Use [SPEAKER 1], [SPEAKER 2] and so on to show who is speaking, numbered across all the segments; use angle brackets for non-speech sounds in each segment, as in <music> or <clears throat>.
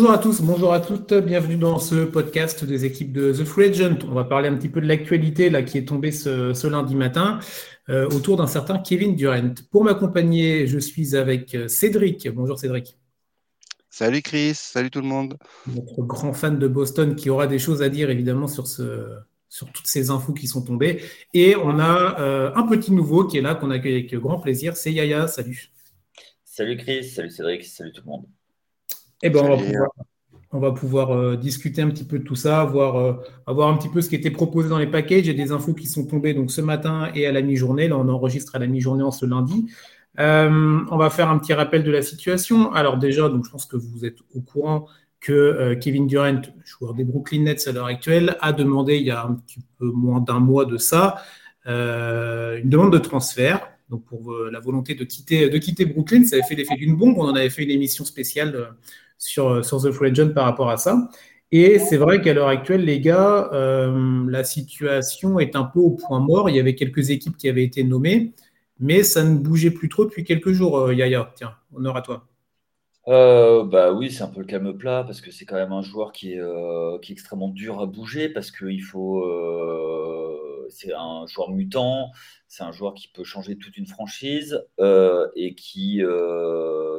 [SPEAKER 1] bonjour à tous, bonjour à toutes, bienvenue dans ce podcast des équipes de The Free Agent. On va parler un petit peu de l'actualité là qui est tombée ce, lundi matin euh, autour d'un certain Kevin Durant. Pour m'accompagner, je suis avec euh, Cédric. Bonjour Cédric.
[SPEAKER 2] Salut Chris, salut tout le monde.
[SPEAKER 1] Notre grand fan de Boston qui aura des choses à dire évidemment sur, ce, sur toutes ces infos qui sont tombées. Et on a euh, un petit nouveau qui est là, qu'on accueille avec grand plaisir, c'est Yaya. Salut.
[SPEAKER 3] Salut Chris, salut Cédric, salut tout le monde.
[SPEAKER 1] Eh ben, on va pouvoir, euh, discuter un petit peu de tout ça, voir, euh, voir un petit peu ce qui était proposé dans les packages. A des infos qui sont tombées donc, ce matin et à la mi-journée. Là, on enregistre à la mi-journée en ce lundi. Euh, on va faire un petit rappel de la situation. Alors déjà, donc, je pense que vous êtes au courant que Kevin Durant, joueur des Brooklyn Nets à l'heure actuelle, a demandé il y a un petit peu moins d'un mois de ça une demande de transfert donc pour la volonté de quitter, de quitter Brooklyn. Ça avait fait l'effet d'une bombe. On en avait fait une émission spéciale sur, sur The Free Agent par rapport à ça. Et c'est vrai qu'à l'heure actuelle, les gars, euh, la situation est un peu au point mort. Il y avait quelques équipes qui avaient été nommées, mais ça ne bougeait plus trop depuis quelques jours, euh, Yaya. Tiens, honneur à toi.
[SPEAKER 3] Euh, bah oui, c'est un peu le calme plat parce que c'est quand même un joueur qui est, extrêmement dur à bouger parce qu'il faut. c'est un joueur mutant, c'est un joueur qui peut changer toute une franchise et qui,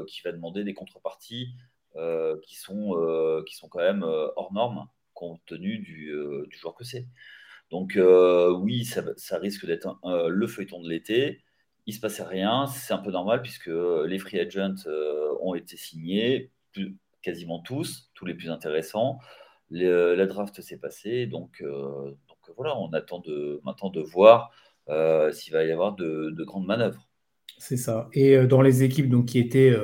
[SPEAKER 3] qui va demander des contreparties euh, qui, sont, euh, qui sont quand même euh, hors normes compte tenu du, joueur que c'est. Donc oui, ça, risque d'être le feuilleton de l'été. Il se passait rien, c'est un peu normal puisque les free agents ont été signés, quasiment tous, tous les plus intéressants. la draft s'est passée, donc, donc voilà, on attend de, maintenant de voir s'il va y avoir de, de, grandes manœuvres.
[SPEAKER 1] C'est ça. Et dans les équipes donc, qui étaient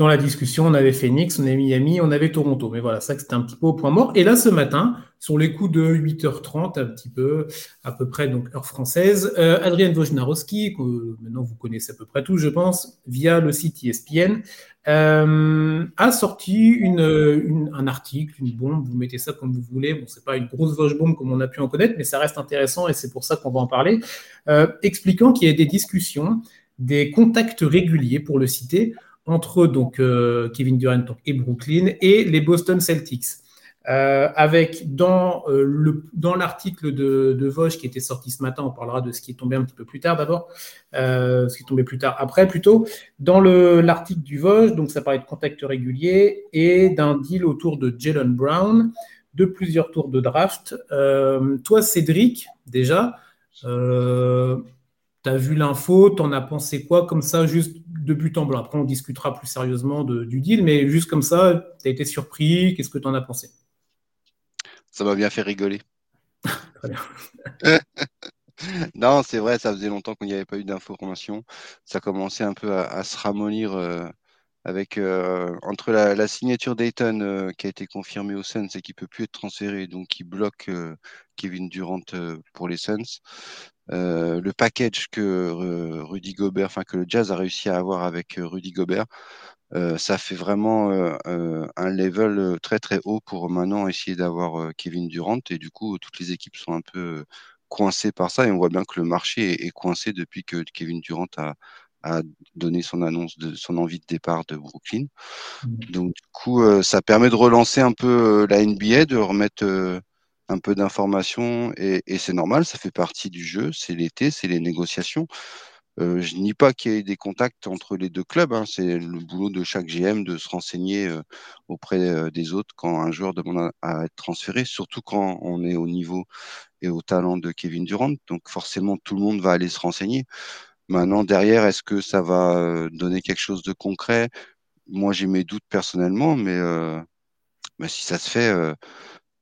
[SPEAKER 1] dans la discussion, on avait Phoenix, on avait Miami, on avait Toronto. Mais voilà, ça c'était un petit peu au point mort. Et là, ce matin, sur les coups de 8h30, un petit peu, à peu près, donc heure française, euh, Adrien Wojnarowski, que maintenant vous connaissez à peu près tous, je pense, via le site ESPN, euh, a sorti un article, une bombe, vous mettez ça comme vous voulez. Bon, c'est pas une grosse Vosge bombe comme on a pu en connaître, mais ça reste intéressant et c'est pour ça qu'on va en parler, euh, expliquant qu'il y a des discussions, des contacts réguliers, pour le citer, entre donc euh, Kevin Durant et Brooklyn et les Boston Celtics. Euh, avec dans, euh, le, dans l'article de, de Vosges qui était sorti ce matin, on parlera de ce qui est tombé un petit peu plus tard d'abord, ce qui est tombé plus tard après plutôt. Dans le, l'article du Vosges, donc ça parlait de contacts réguliers et d'un deal autour de Jalen Brown, de plusieurs tours de draft. toi, Cédric, déjà, tu as vu l'info, tu en as pensé quoi comme ça, juste de but en blanc Après, on discutera plus sérieusement du deal, mais juste comme ça, tu as été surpris, qu'est-ce que tu en as pensé?
[SPEAKER 2] Ça m'a bien fait rigoler. <laughs> <laughs> Non, c'est vrai, ça faisait longtemps qu'il n'y avait pas eu d'informations. Ça commençait un peu à, se ramollir euh, avec euh, entre la, signature d'Ayton euh, qui a été confirmée au Suns et qui peut plus être transféré, donc qui bloque Kevin Durant pour les Suns. Euh, le package que euh, Rudy Gobert, enfin que le Jazz a réussi à avoir avec euh, Rudy Gobert, ça fait vraiment un level très très haut pour maintenant essayer d'avoir Kevin Durant et du coup toutes les équipes sont un peu coincées par ça et on voit bien que le marché est, coincé depuis que Kevin Durant a, donné son annonce de son envie de départ de Brooklyn. Mmh. Donc du coup, ça permet de relancer un peu la NBA, de remettre un peu d'informations et, c'est normal, ça fait partie du jeu, c'est l'été, c'est les négociations. Euh, je nie pas qu'il y ait des contacts entre les deux clubs, hein. c'est le boulot de chaque GM de se renseigner euh, auprès euh, des autres quand un joueur demande à, être transféré, surtout quand on est au niveau et au talent de Kevin Durant. Donc forcément, tout le monde va aller se renseigner. Maintenant, derrière, est-ce que ça va donner quelque chose de concret? Moi, j'ai mes doutes personnellement, mais bah, si ça se fait,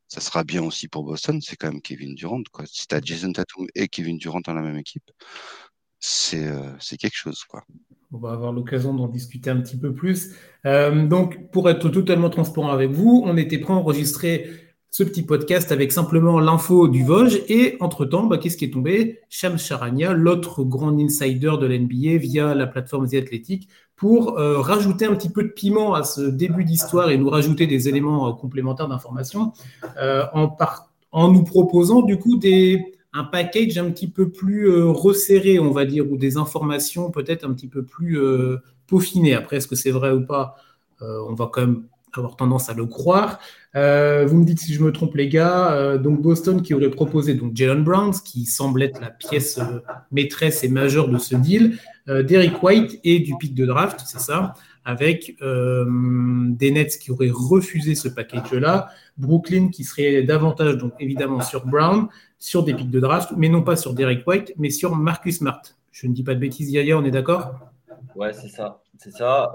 [SPEAKER 2] ça sera bien aussi pour Boston. C'est quand même Kevin Durant. Quoi. Si tu as Jason Tatum et Kevin Durant dans la même équipe, c'est euh, quelque chose. Quoi.
[SPEAKER 1] On va avoir l'occasion d'en discuter un petit peu plus. Euh, donc, pour être totalement transparent avec vous, on était prêt à enregistrer ce petit podcast avec simplement l'info du Vosges. Et entre-temps, bah, qu'est-ce qui est tombé? Sham Charania, l'autre grand insider de l'NBA via la plateforme The Athletic, pour euh, rajouter un petit peu de piment à ce début d'histoire et nous rajouter des éléments euh, complémentaires d'information euh, en, nous proposant du coup un package un petit peu plus resserré, on va dire, ou des informations peut-être un petit peu plus peaufinées. Après, est-ce que c'est vrai ou pas? On va quand même avoir tendance à le croire. Euh, vous me dites si je me trompe, les gars. Euh, donc Boston qui aurait proposé donc Jalen Brown, qui semble être la pièce euh, maîtresse et majeure de ce deal, Derek White et du pic de draft, c'est ça, avec des Nets qui auraient refusé ce package-là, Brooklyn qui serait davantage donc évidemment sur Brown, sur des pics de draft, mais non pas sur Derek White, mais sur Marcus Smart. Je ne dis pas de bêtises, Yaya, on est d'accord?
[SPEAKER 3] Ouais, c'est ça. C'est ça.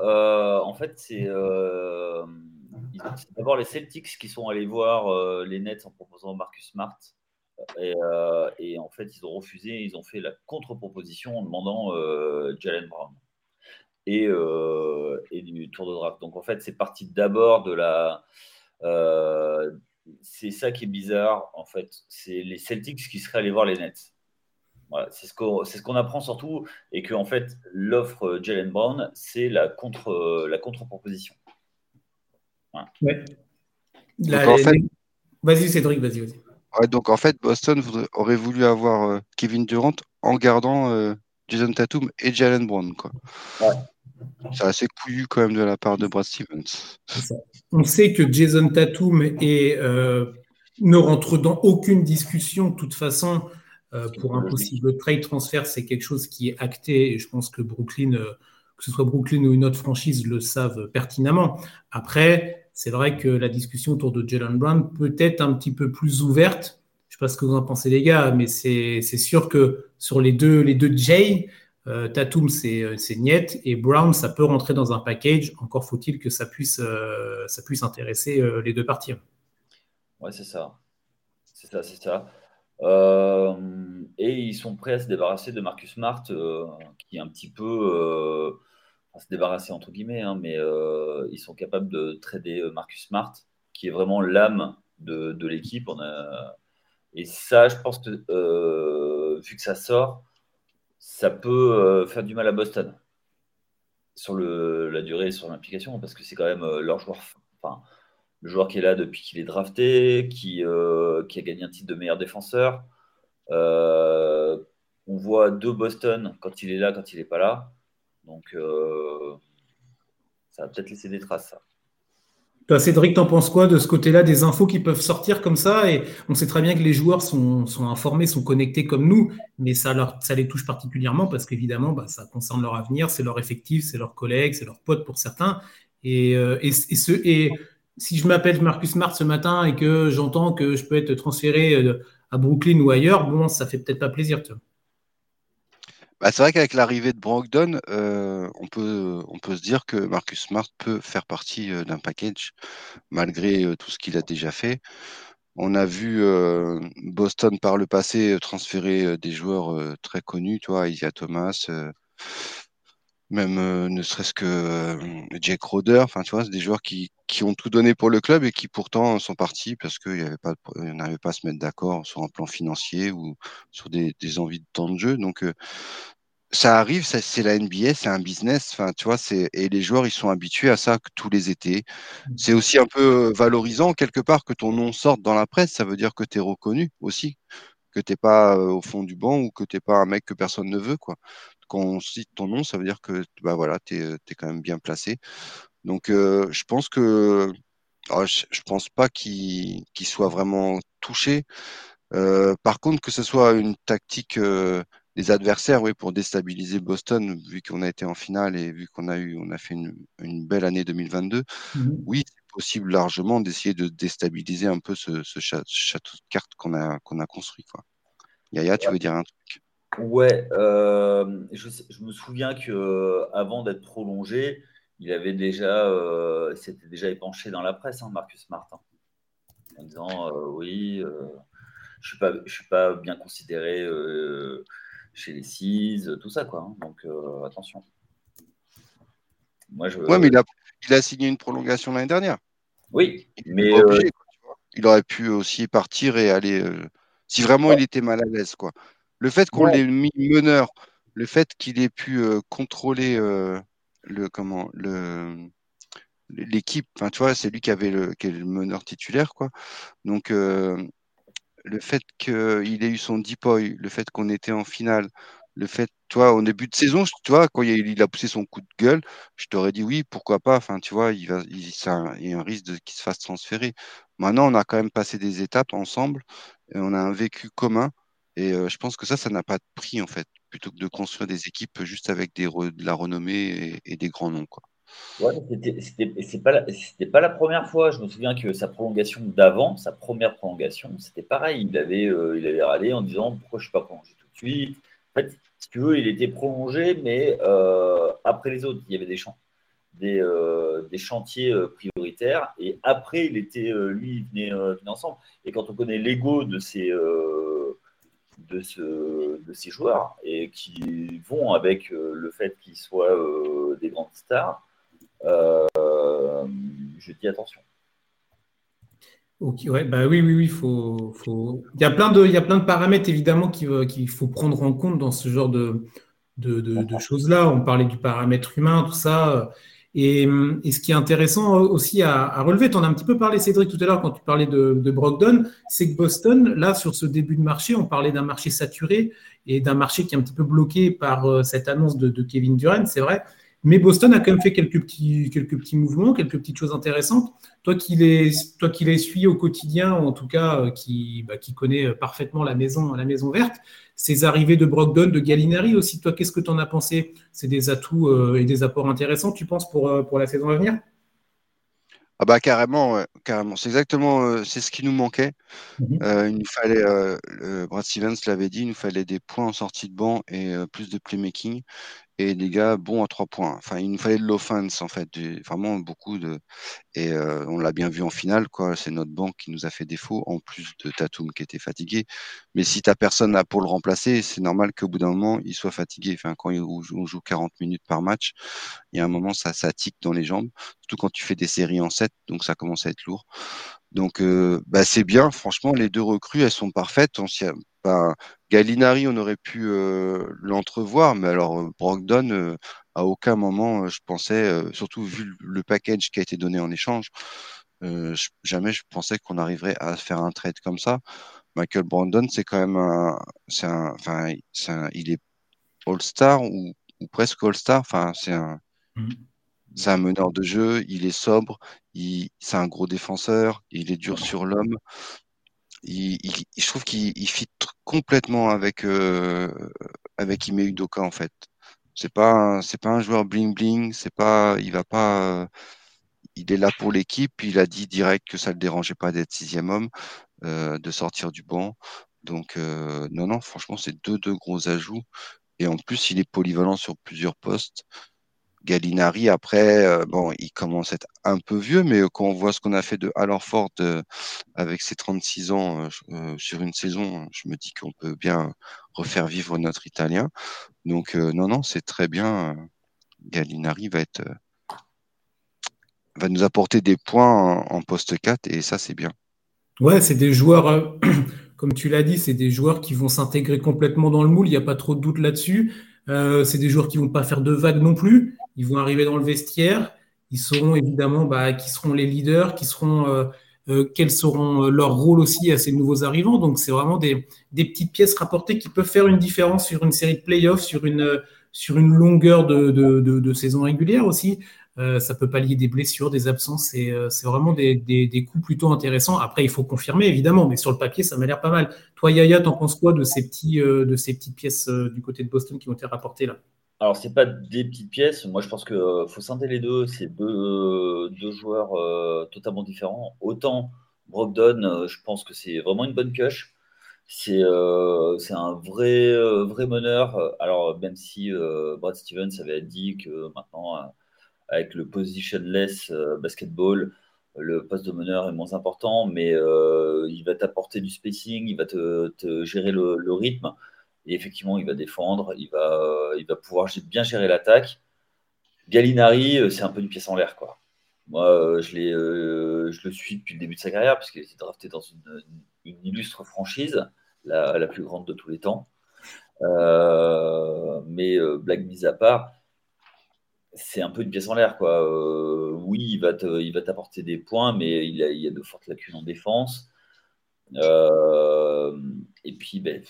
[SPEAKER 3] en fait, c'est d'abord les Celtics qui sont allés voir euh, les Nets en proposant Marcus Smart. Euh, et, en fait, ils ont refusé, ils ont fait la contre-proposition en demandant euh, Jalen Brown et, et, du tour de draft. Donc en fait, c'est parti d'abord de la. c'est ça qui est bizarre, en fait. C'est les Celtics qui seraient allés voir les Nets. Voilà, c'est ce qu'on ce qu'on apprend surtout, et que en fait, l'offre Jalen Brown, c'est la contre la contre-proposition.
[SPEAKER 1] Vas-y, Cédric, vas-y,
[SPEAKER 2] vas-y. donc en fait, Boston aurait voulu avoir euh, Kevin Durant en gardant euh, Jason Tatum et Jalen Brown. Quoi. C'est assez couillu quand même de la part de Brad Stevens.
[SPEAKER 1] On sait que Jason Tatum est, euh, ne rentre dans aucune discussion. De toute façon, pour un possible trade transfert, c'est quelque chose qui est acté. Et je pense que Brooklyn, que ce soit Brooklyn ou une autre franchise, le savent pertinemment. Après, c'est vrai que la discussion autour de Jalen Brown peut être un petit peu plus ouverte. Je ne sais pas ce que vous en pensez, les gars, mais c'est sûr que sur les deux, les deux Jay, euh, Tatum, c'est niet, et Brown, ça peut rentrer dans un package. Encore faut-il que ça puisse, euh, ça puisse intéresser euh, les deux parties.
[SPEAKER 3] Ouais, c'est ça. C'est ça, c'est ça. Et ils sont prêts à se débarrasser de Marcus Smart, qui est un petit peu se débarrasser entre guillemets, hein, mais euh, ils sont capables de trader euh, Marcus Smart, qui est vraiment l'âme de, l'équipe. Et ça, je pense que euh, vu que ça sort, ça peut faire du mal à Boston sur la durée et sur l'implication, parce que c'est quand même leur joueur, enfin, le joueur qui est là depuis qu'il est drafté, qui, qui a gagné un titre de meilleur défenseur. on voit deux Boston quand il est là, quand il n'est pas là. Donc, euh, ça va peut-être laisser des traces, ça.
[SPEAKER 1] Toi, Cédric, t'en penses quoi de ce côté-là, des infos qui peuvent sortir comme ça? Et on sait très bien que les joueurs sont, informés, sont connectés comme nous, mais ça, leur, ça les touche particulièrement parce qu'évidemment, bah, ça concerne leur avenir, c'est leur effectif, c'est leurs collègues, c'est leurs potes pour certains. Euh, et, ce, et si je m'appelle Marcus Smart ce matin et que j'entends que je peux être transféré euh, à Brooklyn ou ailleurs, bon, ça fait peut-être pas plaisir. Toi.
[SPEAKER 2] Bah, c'est vrai qu'avec l'arrivée de Brogdon, euh, on, peut, on peut se dire que Marcus Smart peut faire partie euh, d'un package, malgré tout ce qu'il a déjà fait. On a vu Boston par le passé transférer des joueurs très connus, toi, Isaiah Thomas, même ne serait-ce que Jake Roder, enfin, tu vois, c'est des joueurs qui, qui, ont tout donné pour le club et qui pourtant sont partis parce qu'ils n'arrivaient pas à se mettre d'accord sur un plan financier ou sur des, des envies de temps de jeu. Donc, ça arrive, c'est la NBA, c'est un business, enfin, tu vois, c'est et les joueurs ils sont habitués à ça tous les étés. Mmh. C'est aussi un peu valorisant quelque part que ton nom sorte dans la presse, ça veut dire que tu es reconnu aussi, que tu n'es pas au fond du banc ou que tu n'es pas un mec que personne ne veut quoi. Quand on cite ton nom, ça veut dire que bah voilà, tu es, quand même bien placé. Donc je pense que oh, je, ne pense pas qu'il soit vraiment touché. par contre, que ce soit une tactique les adversaires, oui, pour déstabiliser Boston, vu qu'on a été en finale et vu qu'on a eu, on a fait une, belle année 2022. Mhm. Oui, c'est possible largement d'essayer de déstabiliser un peu ce, château de cartes qu'on a, qu'on a construit. Quoi. Yaya, tu veux dire un truc?
[SPEAKER 3] Ouais, euh, je, me souviens que euh, avant d'être prolongé, il avait déjà, euh, s'était déjà épanché dans la presse, hein, Marcus Martin, en disant oui, je suis pas, je suis pas bien considéré chez les CIS, tout ça, quoi. Hein. Donc, euh, attention.
[SPEAKER 2] Moi, je... Ouais, mais il a, il a signé une prolongation l'année dernière.
[SPEAKER 3] Oui, il mais. Euh,
[SPEAKER 2] il aurait pu aussi partir et aller. Euh, si vraiment il était mal à l'aise, quoi. Le fait qu'on l'ait mis meneur, le fait qu'il ait pu contrôler le comment le l'équipe, enfin tu vois, c'est lui qui avait le, qui est le meneur titulaire, quoi. Donc le fait qu'il ait eu son depoy, le fait qu'on était en finale, le fait, toi, au début de saison, tu vois, quand il a, poussé son coup de gueule, je t'aurais dit oui, pourquoi pas. Enfin, tu vois, il, va, il, y a un risque qu'il se fasse transférer. Maintenant, on a quand même passé des étapes ensemble, et on a un vécu commun. Et je pense que ça, ça n'a pas de prix, en fait, plutôt que de construire des équipes juste avec de la renommée et, des grands noms. Quoi.
[SPEAKER 3] Ouais, c'était pas, la, pas la première fois. Je me souviens que sa prolongation d'avant, sa première prolongation, c'était pareil. Il avait, il avait râlé en disant pourquoi je ne suis pas prolongé tout de suite? En fait, si tu veux, il était prolongé, mais après les autres, il y avait des, champs, des chantiers prioritaires. Et après, il était, lui, il venait, ensemble. Et quand on connaît l'ego de ces de, ce, de ces joueurs et qui vont avec euh, le fait qu'ils soient euh, des grandes stars, euh, je dis attention.
[SPEAKER 1] Bah oui, oui, oui. Il, y a plein de, paramètres évidemment qu'il faut prendre en compte dans ce genre de choses-là. On parlait du paramètre humain, tout ça. Et, ce qui est intéressant aussi à, relever, tu en as un petit peu parlé, Cédric, tout à l'heure quand tu parlais de, Brogdon, c'est que Boston, là, sur ce début de marché, on parlait d'un marché saturé et d'un marché qui est un petit peu bloqué par euh, cette annonce de, de Kevin Durant, c'est vrai. Mais Boston a quand même fait quelques petits, quelques petits mouvements, quelques petites choses intéressantes. Toi qui les, toi qui les suis au quotidien, en tout cas, euh, qui, bah, qui connaît parfaitement la maison, la maison verte, ces arrivées de Brogdon, de Gallinari aussi, toi, qu'est-ce que tu en as pensé? C'est des atouts euh, et des apports intéressants, tu penses, pour, euh, pour la saison à venir?
[SPEAKER 2] Ah bah carrément, carrément. C'est exactement, c'est ce qui nous manquait. Mhm. il nous fallait, Brad Stevens l'avait dit, il nous fallait des points en sortie de banc et plus de playmaking et des gars bons à trois points. Enfin, il nous fallait de l'offense, en fait, vraiment beaucoup de. Et euh, on l'a bien vu en finale, quoi. C'est notre banque qui nous a fait défaut, en plus de Tatum qui était fatigué. Mais si t'as personne là pour le remplacer, c'est normal qu'au bout d'un moment, il soit fatigué. Enfin, quand on joue 40 minutes par match, il y a un moment, ça, ça tique dans les jambes. Surtout quand tu fais des séries en 7, donc ça commence à être lourd. Donc, euh, bah, c'est bien. Franchement, les deux recrues, elles sont parfaites. On ben, Gallinari, on aurait pu euh, l'entrevoir, mais alors euh, Brogdon, euh, à aucun moment, je pensais, surtout vu le package qui a été donné en échange, jamais je pensais qu'on arriverait à faire un trade comme ça. Michael Brandon, c'est quand même un, c'est un, enfin, il est All-Star ou, presque All-Star. Enfin, c'est un, mm. c'est un meneur de jeu. Il est sobre. Il, c'est un gros défenseur. Il est dur sur l'homme il, je trouve qu'il fit complètement avec euh, avec Ime Udoka en fait. C'est pas c'est pas un joueur bling bling, c'est pas il va pas il est là pour l'équipe. Il a dit direct que ça le dérangeait pas d'être sixième homme, euh, de sortir du banc. Donc euh, non non franchement c'est deux deux gros ajouts et en plus il est polyvalent sur plusieurs postes. Gallinari, après, euh, bon, il commence à être un peu vieux, mais quand on voit ce qu'on a fait de Ford euh, avec ses 36 ans euh, sur une saison, je me dis qu'on peut bien refaire vivre notre Italien. Donc, non, non, c'est très bien. Gallinari va être va nous apporter des points en, poste 4 et ça, c'est bien.
[SPEAKER 1] Ouais, c'est des joueurs, <clears throat> comme tu l'as dit, c'est des joueurs qui vont s'intégrer complètement dans le moule, il n'y a pas trop de doute là-dessus. c'est des joueurs qui vont pas faire de vagues non plus. Ils vont arriver dans le vestiaire. Ils sauront évidemment bah, qui seront les leaders, qui seront, euh, euh, quels seront euh, leurs rôles aussi à ces nouveaux arrivants. Donc, c'est vraiment des, petites pièces rapportées qui peuvent faire une différence sur une série de playoffs, sur une, sur une longueur de, de, saison régulière aussi. Euh, ça peut pallier des blessures, des absences. C'est euh, vraiment des, des, des, coups plutôt intéressants. Après, il faut confirmer, évidemment, mais sur le papier, ça m'a l'air pas mal. Toi, Yaya, t'en penses quoi de ces, petits, de ces petites pièces du côté de Boston qui ont été rapportées là?
[SPEAKER 3] Alors, c'est pas des petites pièces. Moi, je pense qu'il euh, faut scinder les deux. C'est deux, deux joueurs euh, totalement différents. Autant Brogdon, euh, je pense que c'est vraiment une bonne cush. C'est un vrai, vrai meneur. Alors, même si Brad Stevens avait dit que maintenant, avec le positionless basketball, le poste de meneur est moins important, mais il va t'apporter du spacing, il va te, gérer le rythme. Et effectivement, il va défendre, il va, euh, il va pouvoir bien gérer l'attaque. Gallinari, euh, c'est un peu une pièce en l'air. quoi. Moi, euh, je, je le suis depuis le début de sa carrière, puisqu'il a été drafté dans une, illustre franchise, la, la, plus grande de tous les temps. mais blague mise à part, c'est un peu une pièce en l'air. quoi. oui, il va, t'apporter des points, mais il, a, a de fortes lacunes en défense. et puis, ben,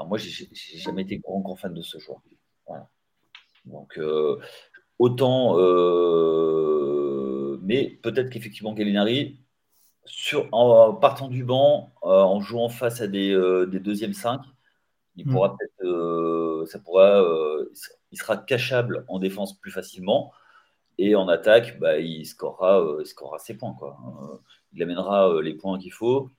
[SPEAKER 3] Enfin, moi, j'ai jamais été grand, grand fan de ce joueur. Donc, euh, autant. mais peut-être qu'effectivement, Gallinari, sur, en partant du banc, en jouant face à des, des deuxièmes 5, il hmm. pourra peut-être. ça pourra, il sera cachable en défense plus facilement. Et en attaque, bah, il, scorera, il scorera ses points. Quoi. il amènera les points qu'il faut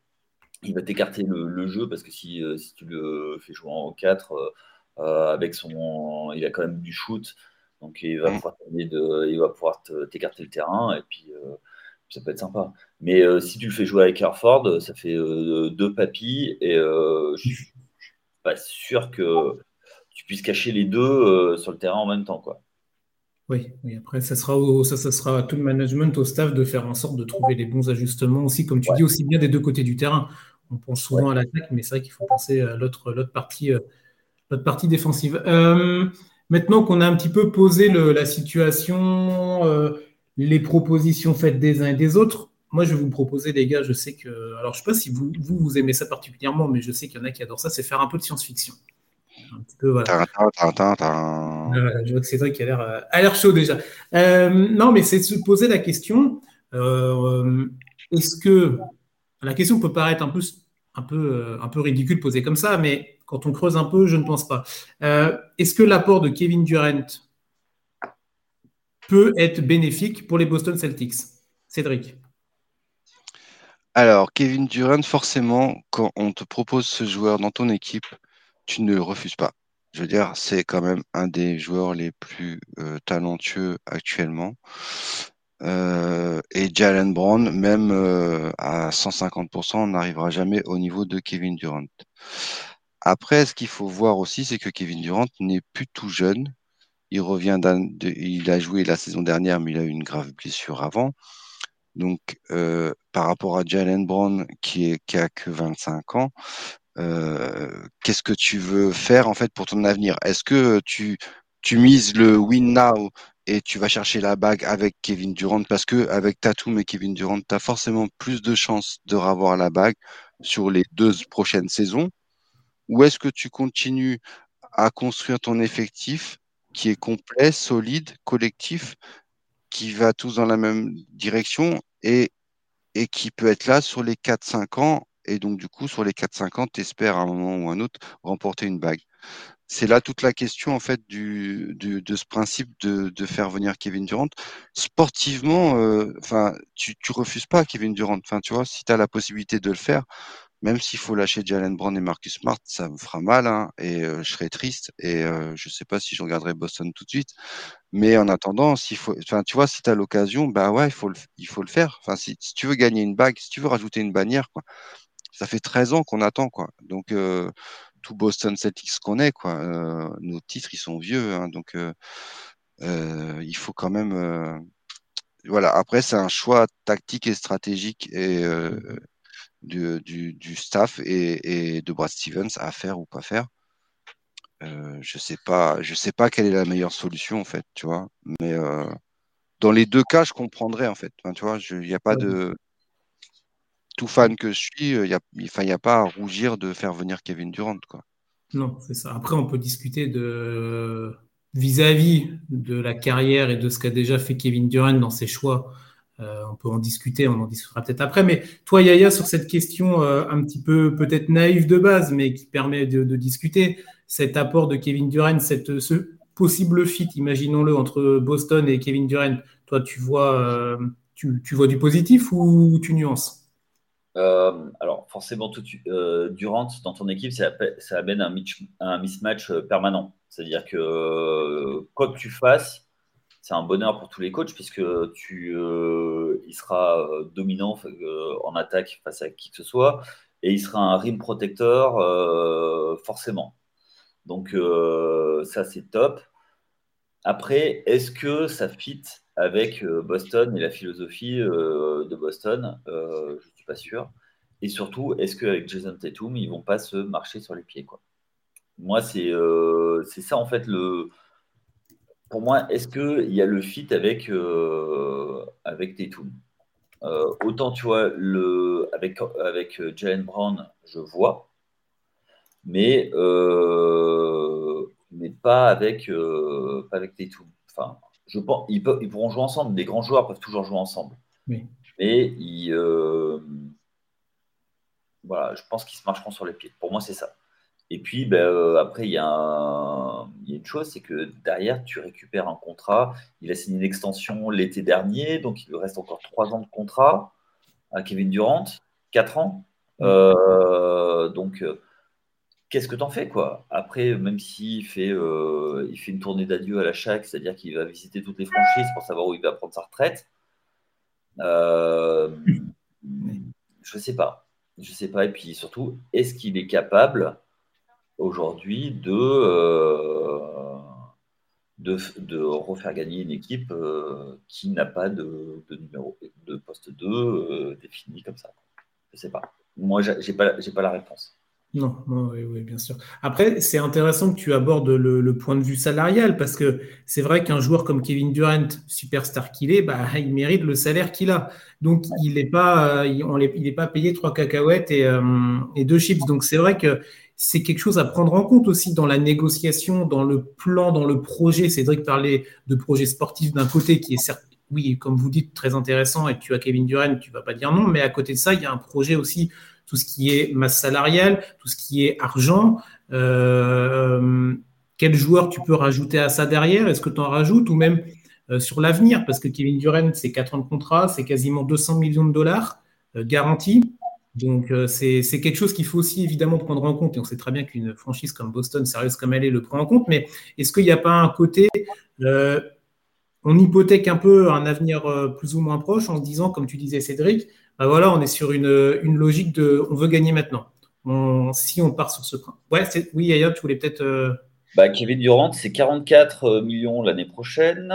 [SPEAKER 3] il va t'écarter le, jeu parce que si, euh, si, tu le fais jouer en 4 euh, euh, avec son. Il a quand même du shoot, donc il va pouvoir, de, il va pouvoir t'écarter le terrain et puis ça peut être sympa. Mais si tu le fais jouer avec Harford, ça fait deux papis et je suis pas sûr que tu puisses cacher les deux sur le terrain en même temps. Quoi.
[SPEAKER 1] Oui, après, ça sera, ça, ça, sera à tout le management, au staff de faire en sorte de trouver les bons ajustements aussi, comme tu dis, aussi bien des deux côtés du terrain on pense souvent à l'attaque, mais c'est vrai qu'il faut penser à l'autre, partie, euh, partie défensive. Euh, maintenant qu'on a un petit peu posé la situation, euh, les propositions faites des uns et des autres, moi je vais vous proposer, les gars, je sais que. Alors je ne sais pas si vous, vous, aimez ça particulièrement, mais je sais qu'il y en a qui adorent ça, c'est faire un peu de science-fiction. Un petit peu, voilà. je vois que Cédric a l'air, a l'air chaud déjà. non, mais c'est de se poser la question est-ce que. La question peut paraître un peu euh, ridicule posé comme ça, mais quand on creuse un peu, je ne pense pas. Euh, est-ce que l'apport de Kevin Durant peut être bénéfique pour les Boston Celtics? Cédric
[SPEAKER 2] Alors, Kevin Durant, forcément, quand on te propose ce joueur dans ton équipe, tu ne le refuses pas. Je veux dire, c'est quand même un des joueurs les plus euh, talentueux actuellement. Euh, et Jalen Brown, même euh, à 150%, on n'arrivera jamais au niveau de Kevin Durant. Après, ce qu'il faut voir aussi, c'est que Kevin Durant n'est plus tout jeune. Il revient il a joué la saison dernière, mais il a eu une grave blessure avant. Donc, euh, par rapport à Jalen Brown, qui, est, qui a que 25 ans, qu'est-ce que tu veux faire en fait pour ton avenir? Est-ce que tu, tu mises le win now et tu vas chercher la bague avec Kevin Durant parce que avec Tatum et Kevin Durant, tu as forcément plus de chances de revoir la bague sur les deux prochaines saisons. Ou est-ce que tu continues à construire ton effectif qui est complet, solide, collectif, qui va tous dans la même direction et, et qui peut être là sur les 4-5 ans et donc du coup sur les 4-5 ans, tu espères à un moment ou un autre remporter une bague? C'est là toute la question en fait du, de ce principe de, faire venir Kevin Durant. Sportivement, euh, enfin, tu, tu refuses pas Kevin Durant. Enfin, tu vois, si tu as la possibilité de le faire, même s'il faut lâcher Jalen Brown et Marcus Smart, ça me fera mal hein, et euh, je serai triste et euh, je sais pas si je regarderai Boston tout de suite. Mais en attendant, s'il faut, enfin, tu vois, si tu as l'occasion, bah ouais, il faut le, il faut le faire. Enfin, si, si, tu veux gagner une bague, si tu veux rajouter une bannière, quoi, ça fait 13 ans qu'on attend, quoi. Donc tout Boston Celtics qu'on est, quoi. Euh, nos titres, ils sont vieux, hein, donc euh, euh, il faut quand même. voilà. Après, c'est un choix tactique et stratégique et du, du, staff et, de Brad Stevens à faire ou pas faire. je sais pas, je sais pas quelle est la meilleure solution en fait, tu vois. Mais dans les deux cas, je comprendrais en fait. tu vois, il n'y a pas de tout fan que je suis, il n'y a, a pas à rougir de faire venir Kevin Durant. Quoi.
[SPEAKER 1] Non, c'est ça. Après, on peut discuter de vis-à-vis de la carrière et de ce qu'a déjà fait Kevin Durant dans ses choix. Euh, on peut en discuter, on en discutera peut-être après. Mais toi, Yaya, sur cette question euh, un petit peu peut-être naïve de base, mais qui permet de, discuter, cet apport de Kevin Durant, cette, ce possible fit, imaginons-le, entre Boston et Kevin Durant, toi, tu vois, euh, tu, tu vois du positif ou tu nuances?
[SPEAKER 3] Euh, alors, forcément, euh, Durant dans ton équipe, ça, amène un, mismatch euh, permanent. C'est-à-dire que quoi que tu fasses, c'est un bonheur pour tous les coachs puisque tu, il sera dominant en attaque face à qui que ce soit et il sera un rim protecteur forcément. Donc, ça, c'est top. Après, est-ce que ça fit avec Boston et la philosophie de Boston? Pas sûr. Et surtout, est-ce qu'avec Jason Tatum, ils vont pas se marcher sur les pieds quoi? Moi, c'est euh, ça en fait le. Pour moi, est-ce qu'il y a le fit avec, euh, avec Tatum? Euh, Autant, tu vois, le, avec, avec Jalen Brown, je vois. mais, mais pas avec, pas avec Tatum. Enfin, je pense, ils, peuvent, ils pourront jouer ensemble. Des grands joueurs peuvent toujours jouer ensemble.
[SPEAKER 1] Oui.
[SPEAKER 3] Mais ils, voilà, je pense qu'ils se marcheront sur les pieds. Pour moi, c'est ça. Et puis, ben, euh, après, il y, a une chose, c'est que derrière, tu récupères un contrat. Il a signé une extension l'été dernier, donc il lui reste encore trois ans de contrat à Kevin Durant, quatre ans. Euh, donc, euh, qu'est-ce que tu en fais, quoi? Après, même s'il fait, il fait une tournée d'adieu à la chaque, c'est-à-dire qu'il va visiter toutes les franchises pour savoir où il va prendre sa retraite, je ne sais pas. Je sais pas. Et puis surtout, est-ce qu'il est capable aujourd'hui de, euh, de, refaire gagner une équipe euh, qui n'a pas de, numéro de poste 2 euh, défini comme ça? Je sais pas. Moi, j'ai pas, pas la réponse.
[SPEAKER 1] Non, oui, bien sûr. Après, c'est intéressant que tu abordes le, point de vue salarial parce que c'est vrai qu'un joueur comme Kevin Durant, superstar qu'il est, bah, il mérite le salaire qu'il a. Donc, il n'est pas, il, est pas payé trois cacahuètes et, et deux chips. Donc, c'est vrai que c'est quelque chose à prendre en compte aussi dans la négociation, dans le plan, dans le projet. Cédric parlait de projet sportif d'un côté qui est certes, oui, comme vous dites, très intéressant et tu as Kevin Durant, tu vas pas dire non, mais à côté de ça, il y a un projet aussi, tout ce qui est masse salariale, tout ce qui est argent. Euh, quel joueur tu peux rajouter à ça derrière? Est-ce que tu en rajoutes ou même euh, sur l'avenir? Parce que Kevin Durant, c'est 4 ans de contrat, c'est quasiment 200 millions de dollars euh, garantis. Donc, euh, c'est quelque chose qu'il faut aussi évidemment prendre en compte. Et on sait très bien qu'une franchise comme Boston, sérieuse comme elle est, le prend en compte. Mais est-ce qu'il n'y a pas un côté, euh, on hypothèque un peu un avenir plus ou moins proche en se disant, comme tu disais Cédric, bah voilà, on est sur une, logique de on veut gagner maintenant. si on part sur ce point. Ouais, oui, Yaya, tu voulais peut-être.
[SPEAKER 3] Bah, Kevin Durant, c'est 44 millions l'année prochaine.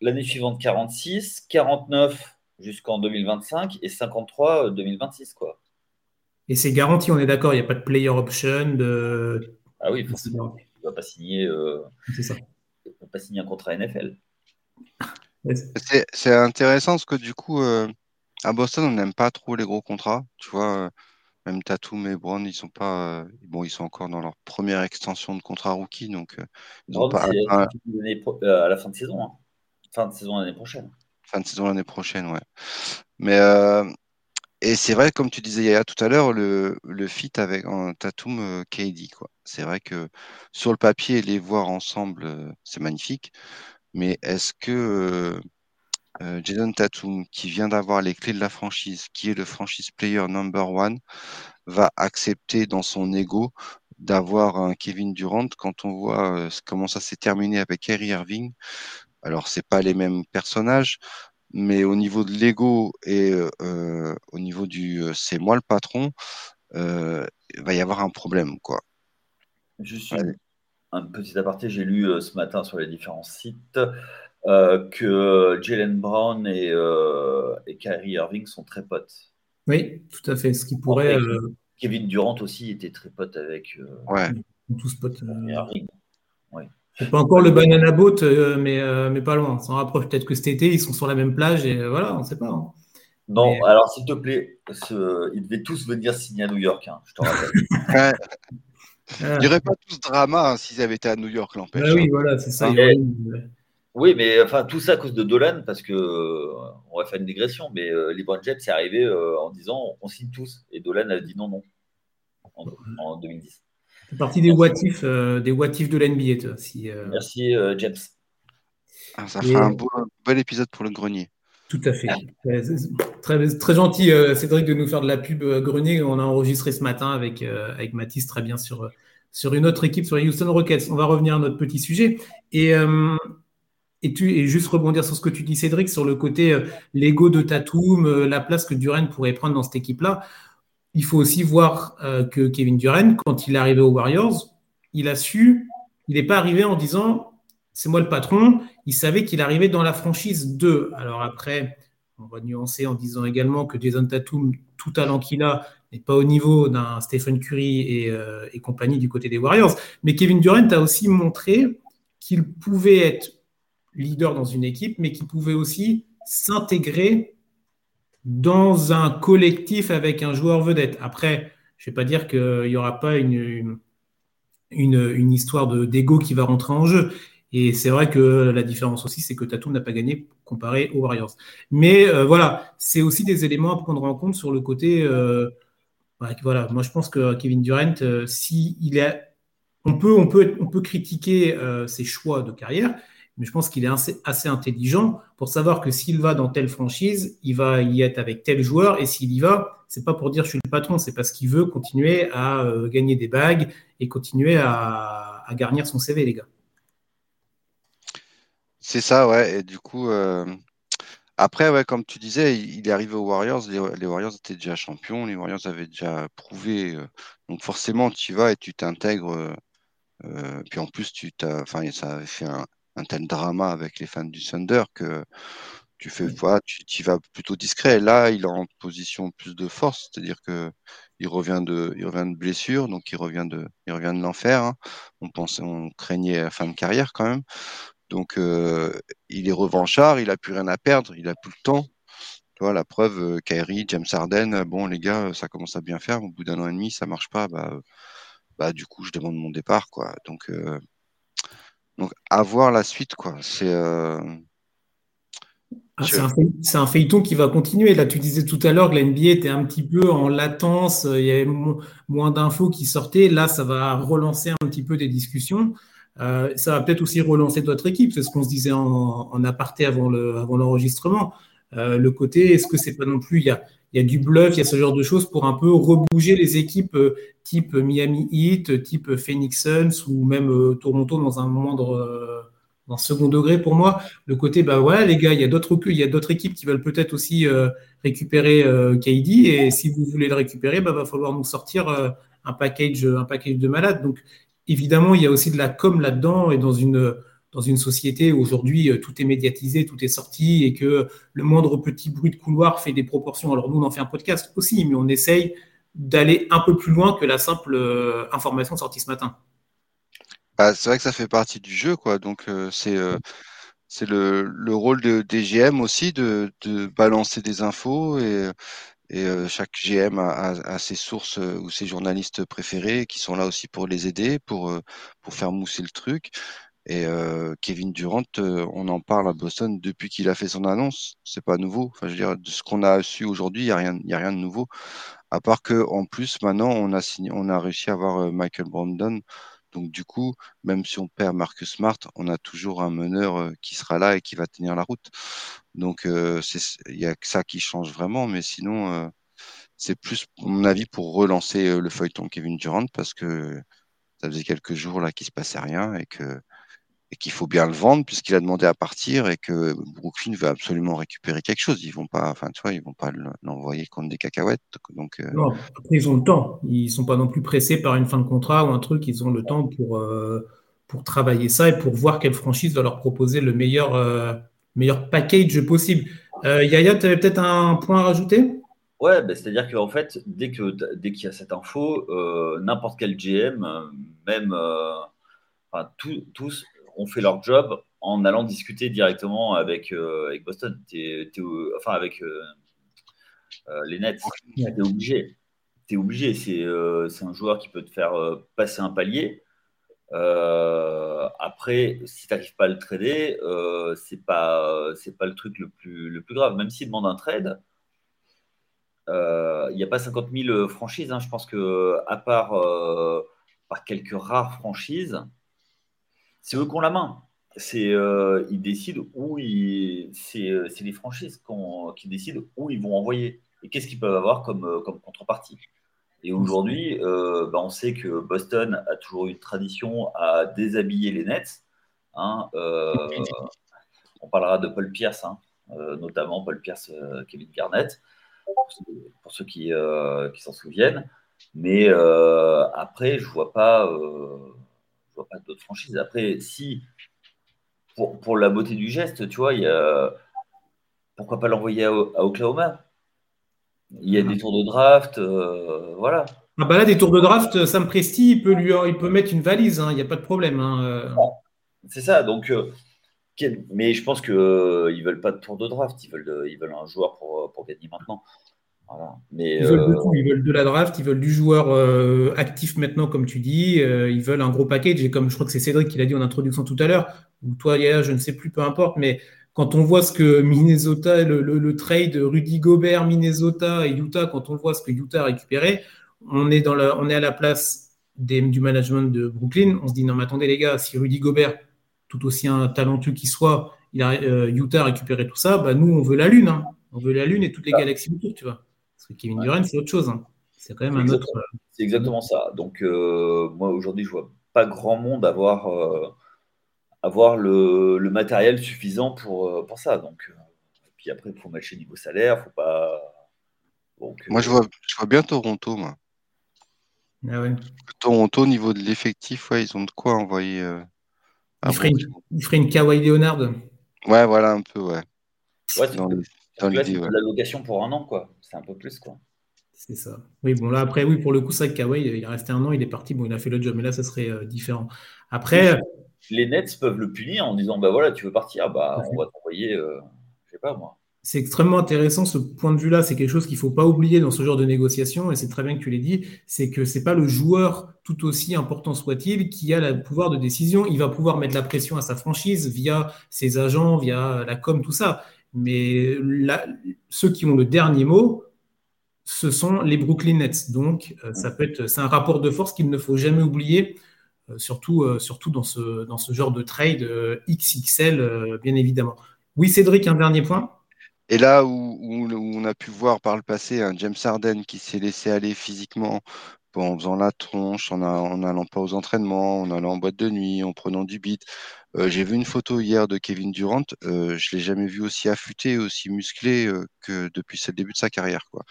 [SPEAKER 3] l'année suivante, 46. 49 jusqu'en 2025 et 53 2026 euh, quoi.
[SPEAKER 1] Et c'est garanti, on est d'accord, il n'y a pas de player option de.
[SPEAKER 3] Ah oui, forcément. Il ne va pas signer. Euh, ça. va pas signer un contrat NFL.
[SPEAKER 2] C'est intéressant parce que du coup, euh, à Boston, on n'aime pas trop les gros contrats. Tu vois, même Tatum et Brown, ils sont pas. bon, ils sont encore dans leur première extension de contrat rookie, donc
[SPEAKER 3] ils ont pas. À, à la fin de saison, hein. fin de saison l'année prochaine
[SPEAKER 2] fin de saison l'année prochaine, ouais. Mais euh, et c'est vrai, comme tu disais Yaya tout à l'heure, le, le fit avec Tatum euh, KD, quoi. C'est vrai que sur le papier, les voir ensemble, euh, c'est magnifique. Mais est-ce que Jason Tatum, qui vient d'avoir les clés de la franchise, qui est le franchise player number one, va accepter dans son ego d'avoir un Kevin Durant quand on voit comment ça s'est terminé avec Kyrie Irving alors, c'est pas les mêmes personnages, mais au niveau de l'ego et euh, au niveau du euh, c'est moi le patron, euh, il va y avoir un problème, quoi.
[SPEAKER 3] Un petit aparté, j'ai lu ce matin sur les différents sites que Jalen Brown et, et, Kyrie Irving sont très potes.
[SPEAKER 1] Oui, tout à fait. Ce qui pourrait.
[SPEAKER 3] Kevin Durant aussi était très pote avec.
[SPEAKER 2] ouais.
[SPEAKER 1] Tous potes. Irving. Oui. C'est pas encore le banana boat, euh, mais, euh, mais pas loin. On s'en rapproche. Peut-être que cet été, ils sont sur la même plage et euh, voilà, on ne sait pas. Hein.
[SPEAKER 3] Non, alors s'il te plaît, ils devaient tous venir signer à New York, hein, je te rappelle. <laughs>
[SPEAKER 2] Il n'y aurait pas tout ce drama hein, s'ils avaient été à New York,
[SPEAKER 1] l'empêche. Ah oui, voilà, c'est ça.
[SPEAKER 3] Oui, mais enfin, tout ça à cause de Dolan, parce que on va faire une digression, mais LeBron James est arrivé en disant on signe tous. Et Dolan a dit non, non, en, en 2010.
[SPEAKER 1] C'est partie des what euh, des what de l'NBA. Si,
[SPEAKER 3] euh, Merci, euh, James.
[SPEAKER 2] Ah, ça fera un, beau, bel épisode pour le grenier.
[SPEAKER 1] Tout à fait. Très, très gentil, Cédric, de nous faire de la pub grenier. On a enregistré ce matin avec, avec Mathis très bien sur, sur une autre équipe, sur les Houston Rockets. On va revenir à notre petit sujet. Et, et, tu, et juste rebondir sur ce que tu dis, Cédric, sur le côté l'ego de Tatum, la place que Duran pourrait prendre dans cette équipe-là il faut aussi voir euh, que Kevin Durant, quand il est arrivé aux Warriors, il a su, il n'est pas arrivé en disant c'est moi le patron, il savait qu'il arrivait dans la franchise 2. Alors après, on va nuancer en disant également que Jason Tatum, tout talent qu'il a, n'est pas au niveau d'un Stephen Curry et, euh, et, compagnie du côté des Warriors. Mais Kevin Durant a aussi montré qu'il pouvait être leader dans une équipe, mais qu'il pouvait aussi s'intégrer dans un collectif avec un joueur vedette. Après, je ne vais pas dire qu'il n'y aura pas une, une, histoire d'ego qui va rentrer en jeu. Et c'est vrai que la différence aussi, c'est que Tatum n'a pas gagné comparé aux Warriors. Mais euh, voilà, c'est aussi des éléments à prendre en compte sur le côté. Euh, voilà, moi je pense que Kevin Durant, euh, si il est, on peut, on peut, on peut critiquer ses choix de carrière, mais je pense qu'il est assez, intelligent pour savoir que s'il va dans telle franchise, il va y être avec tel joueur, et s'il y va, c'est pas pour dire je suis le patron, c'est parce qu'il veut continuer à gagner des bagues et continuer à, garnir son CV, les gars.
[SPEAKER 2] C'est ça, ouais. Et du coup, euh, après, ouais, comme tu disais, il, est arrivé aux Warriors. Les, Warriors étaient déjà champions. Les Warriors avaient déjà prouvé. Euh, donc forcément, tu y vas et tu t'intègres. Euh, puis en plus, tu t'as, enfin, ça avait fait un, tel drama avec les fans du Thunder que tu fais, voilà, tu, vas plutôt discret. Là, il est en position plus de force, c'est-à-dire que il revient de, il revient de blessure, donc il revient de, il revient de l'enfer. Hein. On pensait, on craignait la fin de carrière quand même. Donc, euh, il est revanchard, il n'a plus rien à perdre, il a plus le temps. Tu vois, la preuve, euh, Kyrie, James Harden, bon, les gars, ça commence à bien faire. Au bout d'un an et demi, ça marche pas. Bah, bah du coup, je demande mon départ, quoi. Donc, euh, donc à voir la suite, quoi. C'est.
[SPEAKER 1] Ah, c'est un, feuilleton qui va continuer. Là, tu disais tout à l'heure que la NBA était un petit peu en latence, il y avait moins d'infos qui sortaient. Là, ça va relancer un petit peu des discussions. Euh, ça va peut-être aussi relancer d'autres équipes, c'est ce qu'on se disait en, aparté avant l'enregistrement. Euh, le côté, est-ce que c'est pas non plus, il y a, il y a du bluff, il y a ce genre de choses pour un peu rebouger les équipes euh, type Miami Heat, type Phoenix Suns ou même Toronto dans un moindre, dans second degré pour moi. Le côté, bah ouais, les gars, il y a d'autres, il y a d'autres équipes qui veulent peut-être aussi récupérer KD et si vous voulez le récupérer, bah va falloir nous sortir un package, un package de malades. Donc évidemment, il y a aussi de la com là-dedans et dans une, dans une société où aujourd'hui euh, tout est médiatisé, tout est sorti et que le moindre petit bruit de couloir fait des proportions. Alors nous, on en fait un podcast aussi, mais on essaye d'aller un peu plus loin que la simple euh, information sortie ce matin.
[SPEAKER 2] Bah, c'est vrai que ça fait partie du jeu, quoi. Donc euh, c'est c'est le, le, rôle de, des GM aussi de, de balancer des infos et et chaque GM a, ses sources ou ses journalistes préférés qui sont là aussi pour les aider, pour, pour faire mousser le truc. Et Kevin Durant, on en parle à Boston depuis qu'il a fait son annonce. C'est pas nouveau. Enfin, je veux dire, de ce qu'on a su aujourd'hui, il y a rien, y a rien de nouveau. À part que, en plus, maintenant, on a signé, on a réussi à avoir Michael Brandon. Donc, du coup, même si on perd Marcus Smart, on a toujours un meneur qui sera là et qui va tenir la route. Donc, euh, il y a que ça qui change vraiment, mais sinon, euh, c'est plus, à mon avis, pour relancer euh, le feuilleton Kevin Durant parce que ça faisait quelques jours là qu'il se passait rien et que et qu'il faut bien le vendre puisqu'il a demandé à partir et que Brooklyn veut absolument récupérer quelque chose. Ils vont pas, enfin, tu vois, ils vont pas l'envoyer contre des cacahuètes. Donc,
[SPEAKER 1] non, après, ils ont le temps. Ils sont pas non plus pressés par une fin de contrat ou un truc. Ils ont le temps pour, pour travailler ça et pour voir quelle franchise va leur proposer le meilleur, meilleur package possible. Euh, Yaya, tu avais peut-être un point à rajouter?
[SPEAKER 3] Ouais, bah, c'est-à-dire qu'en fait, dès qu'il dès qu'il y a cette info, euh, n'importe quel GM, même euh, tous, ont fait leur job en allant discuter directement avec, avec Boston, enfin avec les Nets. Tu es obligé. Es obligé. C'est un joueur qui peut te faire passer un palier. Euh, après, si tu n'arrives pas à le trader, euh, c'est pas c'est pas le truc le plus le plus grave. Même s'il demande un trade, euh, il n'y a pas 50 000 franchises. Hein. Je pense que à part euh, par quelques rares franchises, c'est eux qui ont la main. C'est ils décident où ils c'est les franchises qui décident où ils vont envoyer et qu'est-ce qu'ils peuvent avoir comme comme contrepartie? Et aujourd'hui, euh, bah, on sait que Boston a toujours eu une tradition à déshabiller les Nets. Hein, euh, on parlera de Paul Pierce, hein, euh, notamment Paul Pierce, Kevin Garnett, pour ceux, qui, s'en souviennent. Mais après, je ne vois pas, vois pas d'autres franchises. Après, si, pour, la beauté du geste, tu vois, pourquoi pas l'envoyer à Oklahoma? Il y a des tours de draft, euh, voilà.
[SPEAKER 1] Ah bah là, des tours de draft, Sam Presti, il peut, lui, il peut mettre une valise, hein, il n'y a pas de problème. Hein, euh.
[SPEAKER 3] C'est ça, donc. Euh, mais je pense qu'ils ne veulent pas de tour de draft, ils veulent, ils veulent un joueur pour, pour gagner maintenant.
[SPEAKER 1] Mais, ils, veulent de tout. ils veulent de la draft, ils veulent du joueur actif maintenant, comme tu dis. ils veulent un gros package. Et comme je crois que c'est Cédric qui l'a dit en introduction tout à l'heure, ou toi, Yaya, je ne sais plus, peu importe, mais quand on voit ce que Minnesota, le, le, trade Rudy Gobert, Minnesota et Utah, quand on voit ce que Utah a récupéré, on est, dans on est à la place du management de Brooklyn. On se dit non, mais attendez, les gars, si Rudy Gobert, tout aussi un talentueux qu'il soit, il a, euh, Utah a récupéré tout ça, bah, nous, on veut la Lune. Hein. On veut la Lune et toutes les ah. galaxies autour, tu vois. Parce que Kevin Durant, c'est autre chose. Hein. C'est quand même un autre. Euh,
[SPEAKER 3] c'est exactement ça. Donc, euh, moi, aujourd'hui, je vois pas grand monde avoir avoir le, matériel suffisant pour, euh, pour ça. Donc, euh, puis après, il faut matcher niveau salaire, faut pas.
[SPEAKER 2] moi, je vois, je vois bien Toronto, moi.
[SPEAKER 1] Ah ouais.
[SPEAKER 2] Toronto, au niveau de l'effectif, ouais, ils ont de quoi envoyer. Euh,
[SPEAKER 1] il, ferait une, Kawhi Leonard.
[SPEAKER 2] Ouais, voilà, un peu, ouais.
[SPEAKER 3] Ouais, dans, la location pour un an, quoi. C'est un peu plus, quoi.
[SPEAKER 1] C'est ça. Oui, bon, là, après, oui, pour le coup, ça, Kawhi, il est resté un an, il est parti, bon, il a fait le job, mais là, ça serait différent. Après,
[SPEAKER 3] les Nets peuvent le punir en disant bah voilà, tu veux partir, bah on va t'envoyer, euh, je sais pas moi.
[SPEAKER 1] C'est extrêmement intéressant ce point de vue-là. C'est quelque chose qu'il ne faut pas oublier dans ce genre de négociation, et c'est très bien que tu l'aies dit. C'est que c'est pas le joueur, tout aussi important soit-il, qui a le pouvoir de décision. Il va pouvoir mettre la pression à sa franchise via ses agents, via la com, tout ça. Mais ceux qui ont le dernier mot, ce sont les Brooklyn Nets. Donc, euh, ça peut être, c'est un rapport de force qu'il ne faut jamais oublier euh, surtout, euh, surtout dans, ce, dans ce genre de trade XXL, bien évidemment. Oui, Cédric, un dernier point?
[SPEAKER 2] Et là où, on a pu voir par le passé un James Harden qui s'est laissé aller physiquement en faisant la tronche, en n'allant pas aux entraînements, en allant en boîte de nuit, en prenant du beat. J'ai vu une photo hier de Kevin Durant. je ne l'ai jamais vu aussi affûté, aussi musclé que depuis le début de sa carrière. Quoi.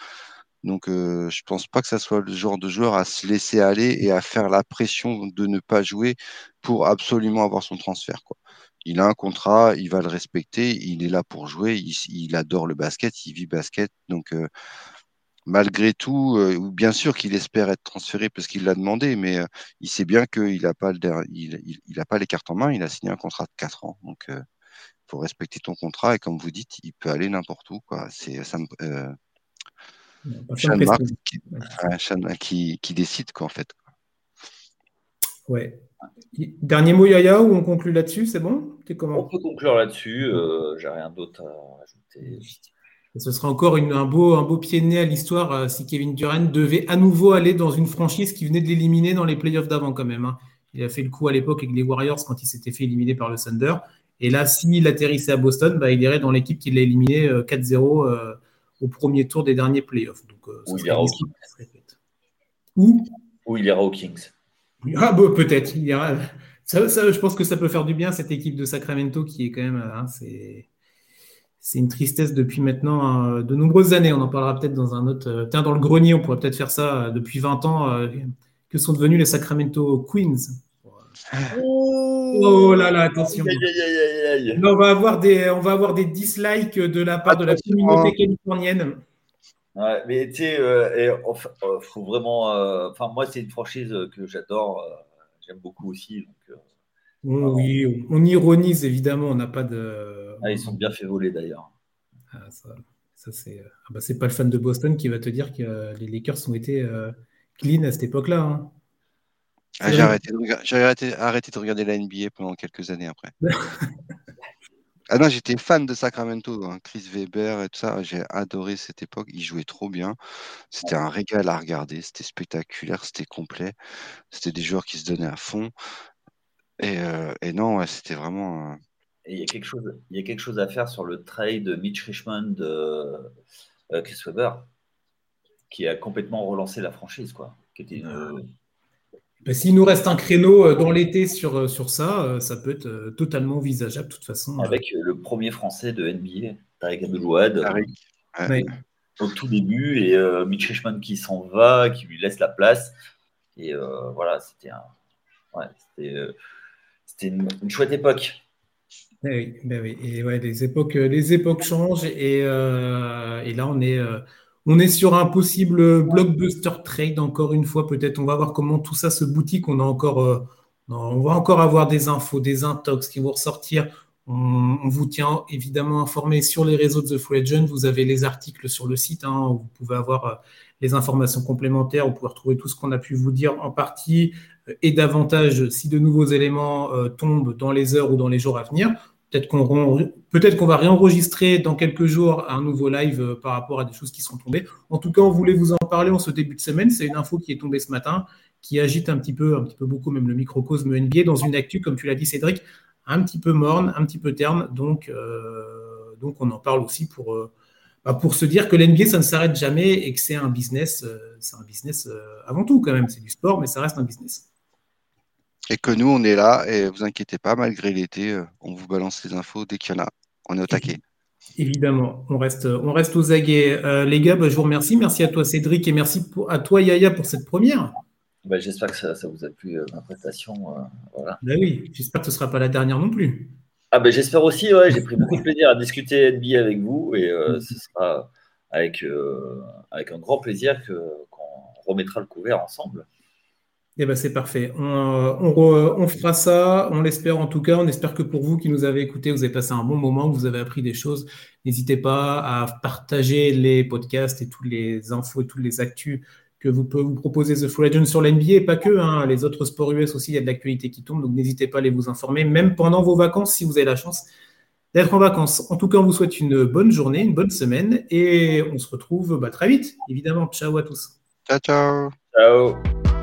[SPEAKER 2] Donc, euh, je pense pas que ça soit le genre de joueur à se laisser aller et à faire la pression de ne pas jouer pour absolument avoir son transfert. Quoi. Il a un contrat, il va le respecter, il est là pour jouer, il, adore le basket, il vit basket. Donc, euh, malgré tout, euh, bien sûr qu'il espère être transféré parce qu'il l'a demandé, mais euh, il sait bien qu'il n'a pas, il, il, pas les cartes en main, il a signé un contrat de 4 ans. Donc, il faut respecter ton contrat et comme vous dites, il peut aller n'importe où. Quoi. C'est, ça qui, qui, décide, quoi, en fait.
[SPEAKER 1] Ouais. Dernier mot, Yaya, ou on conclut là-dessus C'est bon?
[SPEAKER 3] Comment? On peut conclure là-dessus. Euh, J'ai rien d'autre à
[SPEAKER 1] Ce serait encore un, beau, un beau pied de nez à l'histoire euh, si Kevin Durant devait à nouveau aller dans une franchise qui venait de l'éliminer dans les playoffs d'avant, quand même. Hein. Il a fait le coup à l'époque avec les Warriors quand il s'était fait éliminer par le Thunder. Et là, s'il atterrissait à Boston, bah, il irait dans l'équipe qui l'a éliminé 4-0 euh, au premier tour des derniers playoffs. Donc,
[SPEAKER 3] euh, Où il ira
[SPEAKER 1] Où
[SPEAKER 3] Où il ira aux Kings.
[SPEAKER 1] Ah, bah, peut-être. Il ira... Ça, je pense que ça peut faire du bien, cette équipe de Sacramento qui est quand même. Hein, c'est, c'est une tristesse depuis maintenant hein, de nombreuses années. On en parlera peut-être dans un autre. Euh, tiens, dans le grenier, on pourrait peut-être faire ça euh, depuis 20 ans. que sont devenus les Sacramento Queens Oh là là, attention. on, va avoir des, on va avoir des dislikes de la part de la communauté californienne.
[SPEAKER 3] Ouais, mais tu sais, euh, euh, faut vraiment. Euh, enfin, moi, c'est une franchise que j'adore. J'aime beaucoup aussi. Donc,
[SPEAKER 1] oui, on, ironise évidemment. On n'a pas de.
[SPEAKER 3] Ah, ils sont bien fait voler d'ailleurs.
[SPEAKER 1] Ah, ça, c'est. Ah, bah, c'est pas le fan de Boston qui va te dire que les Lakers ont été clean à cette époque-là. Hein.
[SPEAKER 2] Ah, j'ai arrêté, de regarder la NBA pendant quelques années après. <laughs> ah non, j'étais fan de Sacramento, hein. Chris Weber et tout ça. J'ai adoré cette époque. Il jouait trop bien. C'était un régal à regarder. C'était spectaculaire, c'était complet. C'était des joueurs qui se donnaient à fond. Et, euh, non, c'était vraiment.
[SPEAKER 3] il y, a quelque chose, il y a quelque chose à faire sur le trade de Mitch Richmond de euh, Chris Weber, qui a complètement relancé la franchise, quoi. Qui était une,
[SPEAKER 1] ben, s'il nous reste un créneau euh, dans l'été sur, euh, sur ça, euh, ça peut être totalement envisageable de toute façon.
[SPEAKER 3] Avec le premier français de NBA, Tariq Abdelouad, au tout début, et Mitch Richmond qui s'en va, qui lui laisse la place. Et voilà, c'était un... c'était, une, chouette époque.
[SPEAKER 1] Eh ben oui. Et ouais, les époques, les époques changent et, et là on est on est sur un possible blockbuster trade, encore une fois, peut-être. On va voir comment tout ça se boutique. On, a encore, euh, on va encore avoir des infos, des intox qui vont ressortir. On, vous tient évidemment informé sur les réseaux de The Free Agent. Vous avez les articles sur le site. Hein, où vous pouvez avoir euh, les informations complémentaires. Vous pouvez retrouver tout ce qu'on a pu vous dire en partie euh, et davantage si de nouveaux éléments tombent dans les heures ou dans les jours à venir. Peut-être qu'on va réenregistrer dans quelques jours un nouveau live par rapport à des choses qui sont tombées. En tout cas, on voulait vous en parler en ce début de semaine. C'est une info qui est tombée ce matin qui agite un petit peu, un petit peu beaucoup même le microcosme NBA dans une actu, comme tu l'as dit Cédric, un petit peu morne, un petit peu terne. Donc, euh, donc on en parle aussi pour, euh, bah, pour se dire que l'NBA, ça ne s'arrête jamais et que c'est un business, euh, c'est un business avant tout quand même. C'est du sport, mais ça reste un business.
[SPEAKER 2] Et que nous, on est là et vous inquiétez pas, malgré l'été, on vous balance les infos dès qu'il y en a. On est au taquet.
[SPEAKER 1] Évidemment, on reste, on reste aux aguets. les gars, bah, je vous remercie. Merci à toi Cédric et merci à toi Yaya pour cette première.
[SPEAKER 3] Bah, j'espère que ça, vous a plu, euh, ma prestation. Euh,
[SPEAKER 1] voilà. Bah oui, j'espère que ce ne sera pas la dernière non plus.
[SPEAKER 3] Ah ben j'espère aussi, ouais, j'ai pris beaucoup de plaisir à discuter NBA avec vous et euh, ce sera avec, avec un grand plaisir qu'on remettra le couvert ensemble.
[SPEAKER 1] Eh ben c'est parfait. On, fera ça, on l'espère en tout cas. On espère que pour vous qui nous avez écoutés, vous avez passé un bon moment, que vous avez appris des choses. N'hésitez pas à partager les podcasts et toutes les infos et toutes les actus que vous pouvez vous proposer The Full Legend sur l'NBA et pas que, hein, les autres sports US aussi, il y a de l'actualité qui tombe, donc n'hésitez pas à aller vous informer, même pendant vos vacances, si vous avez la chance d'être en vacances. En tout cas, on vous souhaite une bonne journée, une bonne semaine, et on se retrouve bah, très vite, évidemment. Ciao à tous.
[SPEAKER 2] Ciao, ciao.
[SPEAKER 3] Ciao.